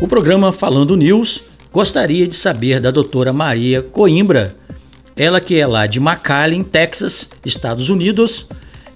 O programa Falando News gostaria de saber da doutora Maria Coimbra, ela que é lá de McAllen, Texas, Estados Unidos,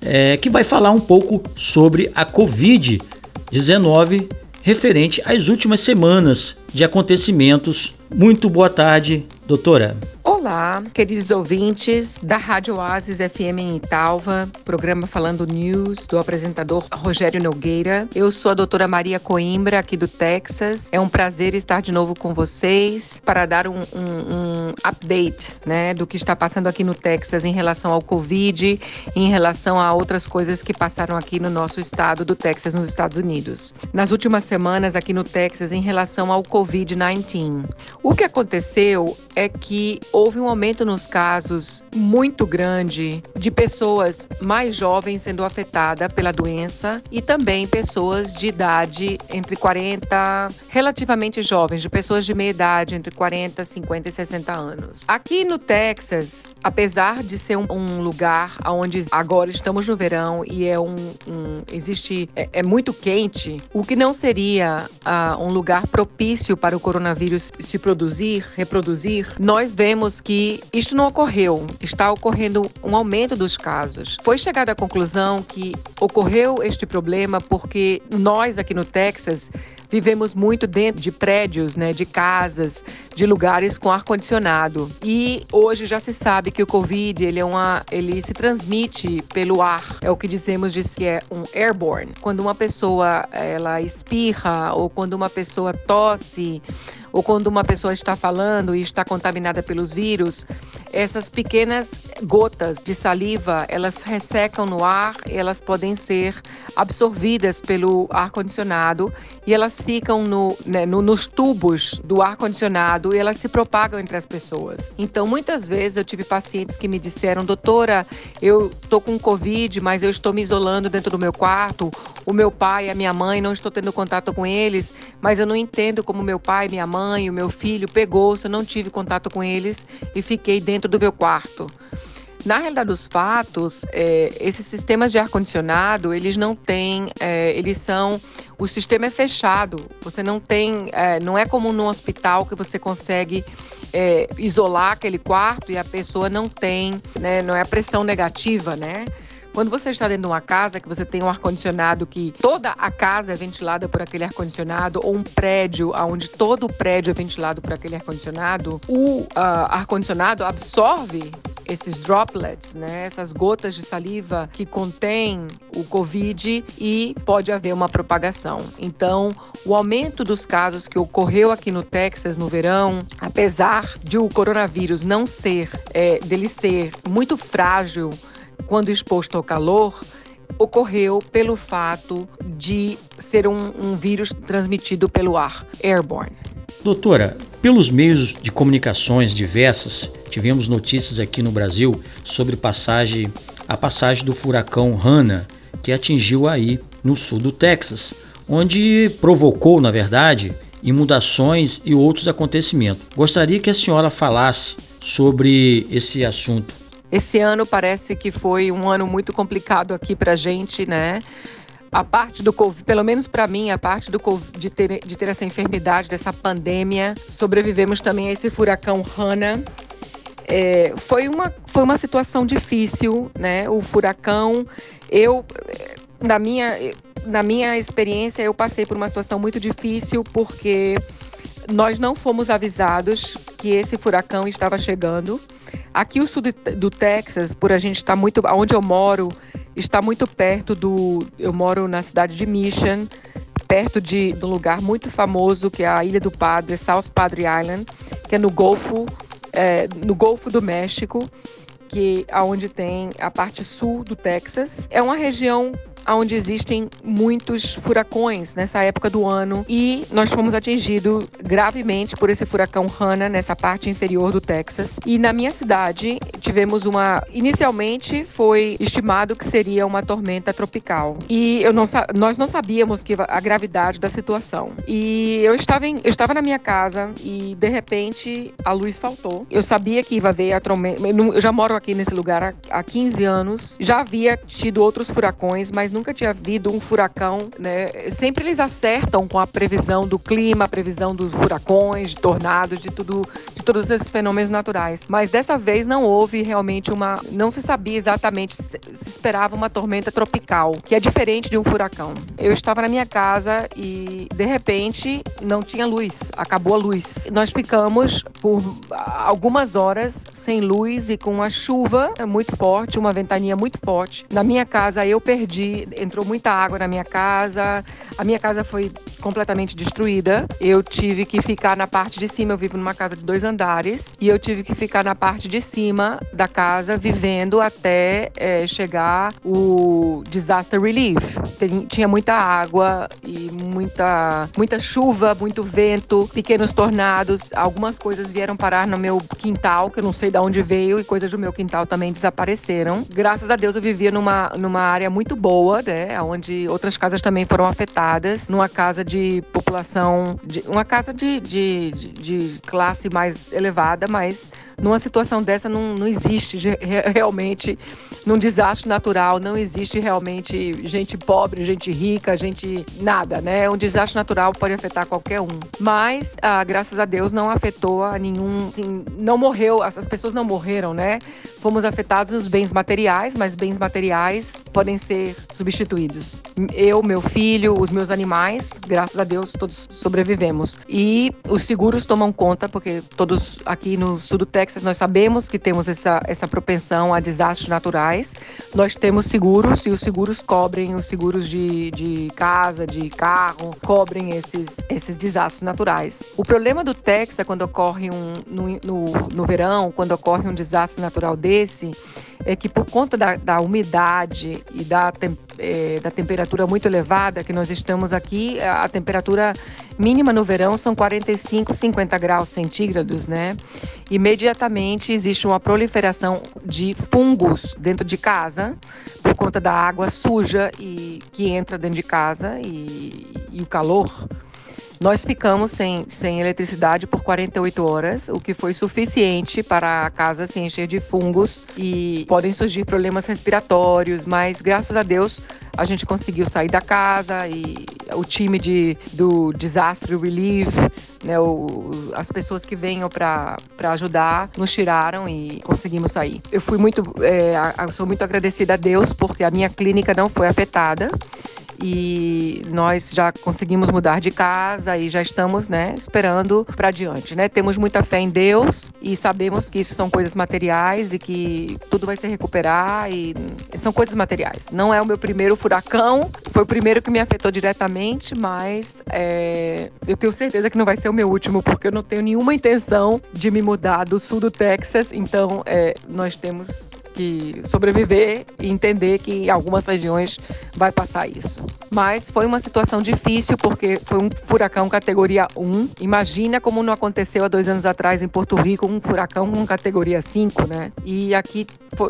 é, que vai falar um pouco sobre a Covid-19 referente às últimas semanas de acontecimentos. Muito boa tarde, doutora. Olá, queridos ouvintes da Rádio Oasis FM em Italva, programa Falando News, do apresentador Rogério Nogueira. Eu sou a doutora Maria Coimbra, aqui do Texas. É um prazer estar de novo com vocês para dar um, um, um update né, do que está passando aqui no Texas em relação ao Covid, em relação a outras coisas que passaram aqui no nosso estado do Texas, nos Estados Unidos. Nas últimas semanas aqui no Texas, em relação ao Covid-19. O que aconteceu é que houve houve um aumento nos casos muito grande de pessoas mais jovens sendo afetadas pela doença e também pessoas de idade entre 40, relativamente jovens, de pessoas de meia idade, entre 40, 50 e 60 anos. Aqui no Texas, apesar de ser um, um lugar onde agora estamos no verão e é um, um existe é, é, muito quente, o que não seria uh, um lugar propício para o coronavírus se produzir, reproduzir, nós vemos que isto não ocorreu. Está ocorrendo um aumento dos casos. Foi chegada à conclusão que ocorreu este problema porque nós aqui no Texas vivemos muito dentro de prédios, né, de casas, de lugares com ar condicionado. E hoje já se sabe que o COVID ele é uma, ele se transmite pelo ar. É o que dizemos de que é um airborne. Quando uma pessoa ela espirra ou quando uma pessoa tosse ou quando uma pessoa está falando e está contaminada pelos vírus, essas pequenas gotas de saliva, elas ressecam no ar, elas podem ser absorvidas pelo ar condicionado e elas ficam no, né, no, nos tubos do ar condicionado e elas se propagam entre as pessoas. Então, muitas vezes eu tive pacientes que me disseram, doutora, eu tô com covid, mas eu estou me isolando dentro do meu quarto. O meu pai a minha mãe não estou tendo contato com eles, mas eu não entendo como meu pai, minha mãe, o meu filho pegou, se eu não tive contato com eles e fiquei dentro do meu quarto. Na realidade dos fatos, é, esses sistemas de ar-condicionado, eles não têm, é, eles são, o sistema é fechado, você não tem, é, não é como no hospital que você consegue é, isolar aquele quarto e a pessoa não tem, né, não é a pressão negativa, né? Quando você está dentro de uma casa que você tem um ar-condicionado que toda a casa é ventilada por aquele ar-condicionado, ou um prédio onde todo o prédio é ventilado por aquele ar-condicionado, o uh, ar-condicionado absorve esses droplets, né, essas gotas de saliva que contêm o Covid e pode haver uma propagação. Então, o aumento dos casos que ocorreu aqui no Texas no verão, apesar de o coronavírus não ser, é, dele ser muito frágil quando exposto ao calor, ocorreu pelo fato de ser um, um vírus transmitido pelo ar, airborne. Doutora, pelos meios de comunicações diversas, tivemos notícias aqui no Brasil sobre passagem, a passagem do furacão Hanna, que atingiu aí no sul do Texas, onde provocou, na verdade, inundações e outros acontecimentos. Gostaria que a senhora falasse sobre esse assunto. Esse ano parece que foi um ano muito complicado aqui para gente, né? A parte do Covid, pelo menos para mim, a parte do COVID, de ter, de ter essa enfermidade, dessa pandemia, sobrevivemos também a esse furacão Hanna. É, foi, uma, foi uma situação difícil, né? O furacão, eu, na minha, na minha experiência, eu passei por uma situação muito difícil porque nós não fomos avisados que esse furacão estava chegando. Aqui o sul do Texas, por a gente estar muito, onde eu moro, está muito perto do, eu moro na cidade de Mission, perto de, de um lugar muito famoso que é a Ilha do Padre, South Padre Island, que é no Golfo, é, no Golfo do México, que aonde tem a parte sul do Texas. É uma região onde existem muitos furacões nessa época do ano e nós fomos atingidos gravemente por esse furacão Hanna nessa parte inferior do Texas. E na minha cidade tivemos uma. Inicialmente foi estimado que seria uma tormenta tropical e eu não, nós não sabíamos que a gravidade da situação. E eu estava, em, eu estava na minha casa e de repente a luz faltou. Eu sabia que ia haver a tormenta. Eu já moro aqui nesse lugar há, há 15 anos, já havia tido outros furacões, mas nunca tinha havido um furacão, né? Sempre eles acertam com a previsão do clima, a previsão dos furacões, de tornados, de tudo, de todos esses fenômenos naturais. Mas dessa vez não houve realmente uma, não se sabia exatamente, se esperava uma tormenta tropical, que é diferente de um furacão. Eu estava na minha casa e de repente não tinha luz, acabou a luz. Nós ficamos por algumas horas sem luz e com uma chuva muito forte, uma ventania muito forte. Na minha casa eu perdi, entrou muita água na minha casa, a minha casa foi completamente destruída. Eu tive que ficar na parte de cima, eu vivo numa casa de dois andares, e eu tive que ficar na parte de cima da casa vivendo até é, chegar o disaster relief. tinha muita água e muita, muita chuva, muito vento, pequenos tornados. Algumas coisas vieram parar no meu quintal, que eu não sei de onde veio, e coisas do meu quintal também desapareceram. Graças a Deus eu vivia numa, numa área muito boa, né? Onde outras casas também foram afetadas. Numa casa de população, de, uma casa de, de, de, de classe mais elevada, mas numa situação dessa não, não existe realmente, num desastre natural, não existe realmente gente pobre, gente rica, gente nada, né? Um desastre natural pode afetar qualquer um. Mas, ah, graças a Deus, não afetou a nenhum, assim, não morreu, as pessoas não morreram, né? Fomos afetados nos bens materiais, mas bens materiais podem ser substituídos. Eu, meu filho, os meus animais, graças a Deus, todos sobrevivemos. E os seguros tomam conta, porque todos aqui no sul do Texas nós sabemos que temos essa, essa propensão a desastres naturais. Nós temos seguros e os seguros cobrem os seguros de, de casa, de carro, cobrem esses, esses desastres naturais. O problema do Texas é quando ocorre um no, no, no verão, quando ocorre um desastre natural desse, é que por conta da, da umidade e da, é, da temperatura muito elevada que nós estamos aqui, a, temperatura mínima no verão são 45, 50 graus centígrados, né? Imediatamente existe uma proliferação de fungos dentro de casa por conta da água suja e que entra dentro de casa e, e o calor nós ficamos sem, sem eletricidade por 48 horas, o que foi suficiente para a casa se encher de fungos e podem surgir problemas respiratórios, mas graças a Deus a gente conseguiu sair da casa e o time de, do Disaster Relief, né, o, as pessoas que venham para ajudar, nos tiraram e conseguimos sair. Eu fui muito, é, sou muito agradecida a Deus porque a minha clínica não foi afetada e nós já conseguimos mudar de casa e já estamos, né, esperando para diante, né? Temos muita fé em Deus e sabemos que isso são coisas materiais e que tudo vai se recuperar e são coisas materiais. Não é o meu primeiro furacão, foi o primeiro que me afetou diretamente, mas é, eu tenho certeza que não vai ser o meu último porque eu não tenho nenhuma intenção de me mudar do sul do Texas, então é, nós temos que sobreviver e entender que em algumas regiões vai passar isso. Mas foi uma situação difícil porque foi um furacão categoria 1. Imagina como não aconteceu há dois anos atrás em Porto Rico um furacão com categoria 5, né? E aqui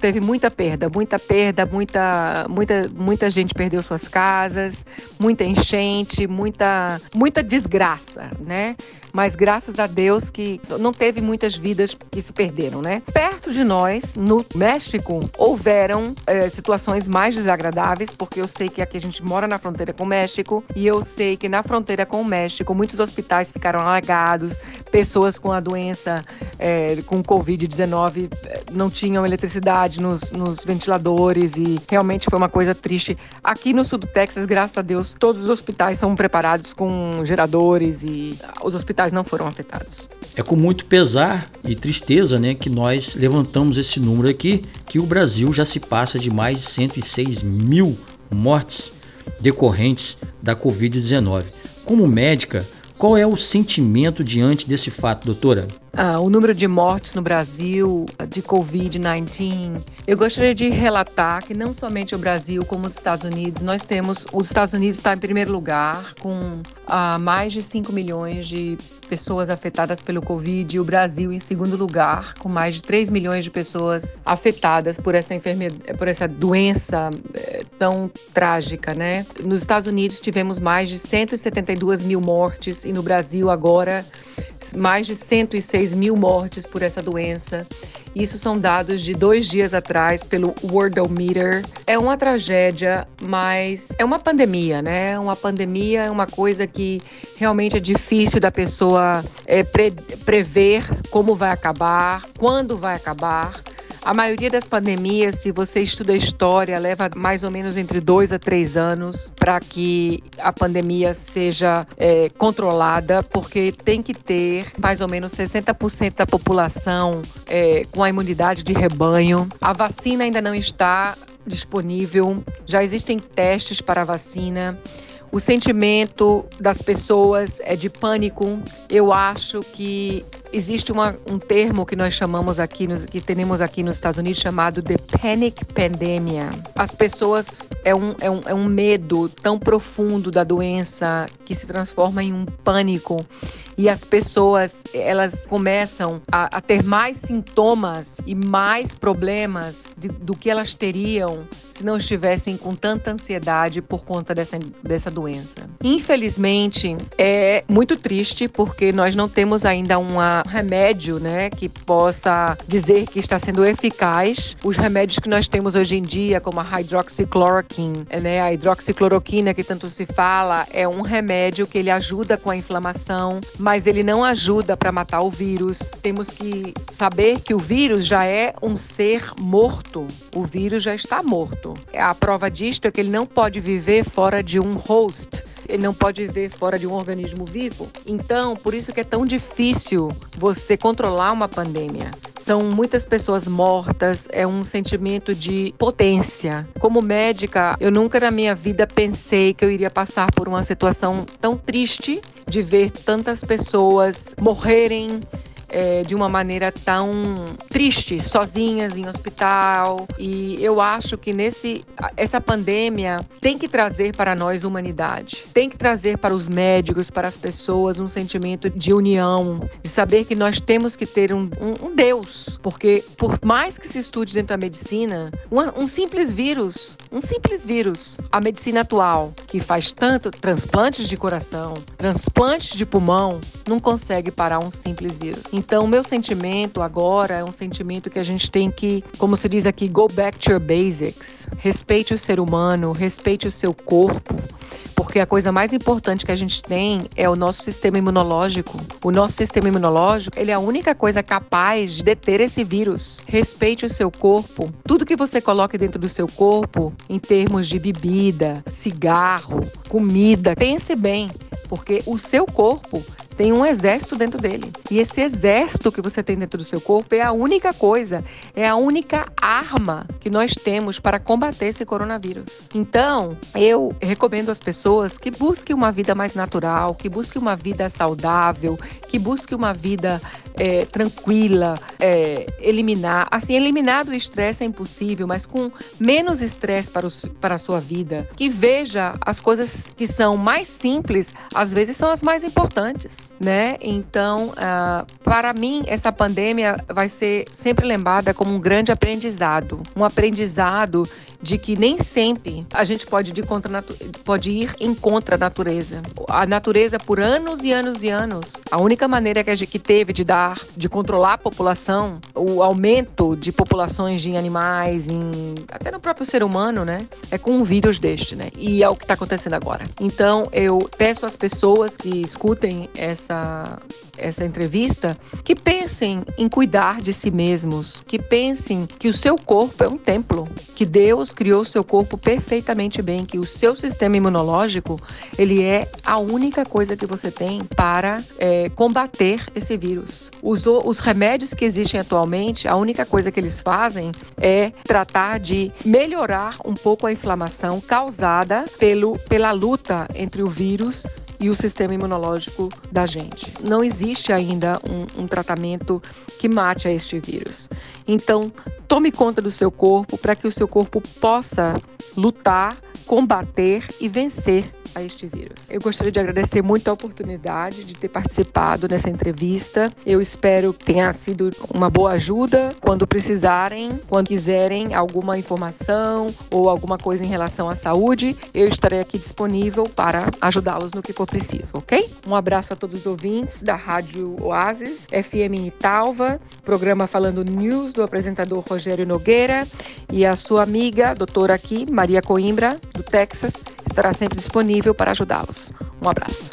teve muita perda, muita perda, muita, muita, muita gente perdeu suas casas, muita enchente, muita, muita desgraça, né? Mas graças a Deus que não teve muitas vidas que se perderam, né? Perto de nós, no México México, houveram é, situações mais desagradáveis, porque eu sei que aqui a gente mora na fronteira com o México e eu sei que na fronteira com o México muitos hospitais ficaram alagados, pessoas com a doença, é, com Covid-19, é, não tinham eletricidade nos, nos ventiladores e realmente foi uma coisa triste. Aqui no sul do Texas, graças a Deus, todos os hospitais são preparados com geradores e os hospitais não foram afetados. É com muito pesar e tristeza né, que nós levantamos esse número aqui, que o Brasil já se passa de mais de 106 mil mortes decorrentes da Covid-19. Como médica, qual é o sentimento diante desse fato, doutora? Ah, o número de mortes no Brasil de Covid-19. Eu gostaria de relatar que não somente o Brasil, como os Estados Unidos, nós temos. Os Estados Unidos está em primeiro lugar, com ah, mais de 5 milhões de pessoas afetadas pelo Covid, e o Brasil em segundo lugar, com mais de 3 milhões de pessoas afetadas por essa enfermedade, por essa doença eh, tão trágica, né? Nos Estados Unidos tivemos mais de 172 mil mortes e no Brasil agora mais de 106 mil mortes por essa doença. Isso são dados de dois dias atrás pelo Worldometer. É uma tragédia, mas é uma pandemia, né? Uma pandemia é uma coisa que realmente é difícil da pessoa é, pre prever como vai acabar, quando vai acabar. A maioria das pandemias, se você estuda a história, leva mais ou menos entre dois a três anos para que a pandemia seja é, controlada, porque tem que ter mais ou menos 60% da população é, com a imunidade de rebanho. A vacina ainda não está disponível, já existem testes para a vacina. O sentimento das pessoas é de pânico. Eu acho que existe uma, um termo que nós chamamos aqui, nos, que temos aqui nos Estados Unidos, chamado de panic pandemia. As pessoas, é um, é, um, é um medo tão profundo da doença que se transforma em um pânico e as pessoas elas começam a, a ter mais sintomas e mais problemas de, do que elas teriam se não estivessem com tanta ansiedade por conta dessa, dessa doença. Infelizmente, é muito triste porque nós não temos ainda uma remédio, né, que possa dizer que está sendo eficaz. Os remédios que nós temos hoje em dia, como a hydroxychloroquine, né, a hidroxicloroquina que tanto se fala, é um remédio que ele ajuda com a inflamação, mas ele não ajuda para matar o vírus. Temos que saber que o vírus já é um ser morto. O vírus já está morto. A prova disto é que ele não pode viver fora de um host ele não pode viver fora de um organismo vivo. Então, por isso que é tão difícil você controlar uma pandemia. São muitas pessoas mortas, é um sentimento de potência. Como médica, eu nunca na minha vida pensei que eu iria passar por uma situação tão triste de ver tantas pessoas morrerem é, de uma maneira tão triste, sozinhas em hospital. E eu acho que nesse essa pandemia tem que trazer para nós humanidade, tem que trazer para os médicos, para as pessoas um sentimento de união, de saber que nós temos que ter um, um, um Deus, porque por mais que se estude dentro da medicina, um, um simples vírus, um simples vírus, a medicina atual que faz tanto transplantes de coração, transplantes de pulmão, não consegue parar um simples vírus. Então, meu sentimento agora é um sentimento que a gente tem que, como se diz aqui, go back to your basics. Respeite o ser humano, respeite o seu corpo porque a coisa mais importante que a gente tem é o nosso sistema imunológico. O nosso sistema imunológico, ele é a única coisa capaz de deter esse vírus. Respeite o seu corpo. Tudo que você coloque dentro do seu corpo, em termos de bebida, cigarro, comida, pense bem, porque o seu corpo tem um exército dentro dele. E esse exército que você tem dentro do seu corpo é a única coisa, é a única arma que nós temos para combater esse coronavírus. Então, eu recomendo às pessoas que busquem uma vida mais natural, que busquem uma vida saudável, que busquem uma vida é, tranquila, é, eliminar. Assim, eliminar do estresse é impossível, mas com menos estresse para, para a sua vida. Que veja as coisas que são mais simples, às vezes são as mais importantes, né? Então, uh, para mim, essa pandemia vai ser sempre lembrada como um grande aprendizado. Um aprendizado de que nem sempre a gente pode ir, contra pode ir em contra a natureza. A natureza, por anos e anos e anos, a única maneira que a gente teve de dar, de controlar a população, o aumento de populações de animais, em, até no próprio ser humano, né? É com um vírus deste, né? E é o que está acontecendo agora. Então, eu peço às pessoas que escutem essa, essa entrevista que pensem em cuidar de si mesmos, que pensem que o seu corpo é um templo, que Deus criou seu corpo perfeitamente bem, que o seu sistema imunológico ele é a única coisa que você tem para é, combater esse vírus. Os, os remédios que existem atualmente, a única coisa que eles fazem é tratar de melhorar um pouco a inflamação causada pelo, pela luta entre o vírus e o sistema imunológico da gente. Não existe ainda um, um tratamento que mate a este vírus. Então, Tome conta do seu corpo para que o seu corpo possa lutar, combater e vencer a este vírus. Eu gostaria de agradecer muito a oportunidade de ter participado nessa entrevista. Eu espero que tenha sido uma boa ajuda quando precisarem, quando quiserem alguma informação ou alguma coisa em relação à saúde, eu estarei aqui disponível para ajudá-los no que for preciso, ok? Um abraço a todos os ouvintes da Rádio Oasis, FM Italva, programa Falando News do apresentador Rogério Nogueira e a sua amiga, doutora aqui, Maria Coimbra, do Texas, estará sempre disponível para ajudá-los. Um abraço.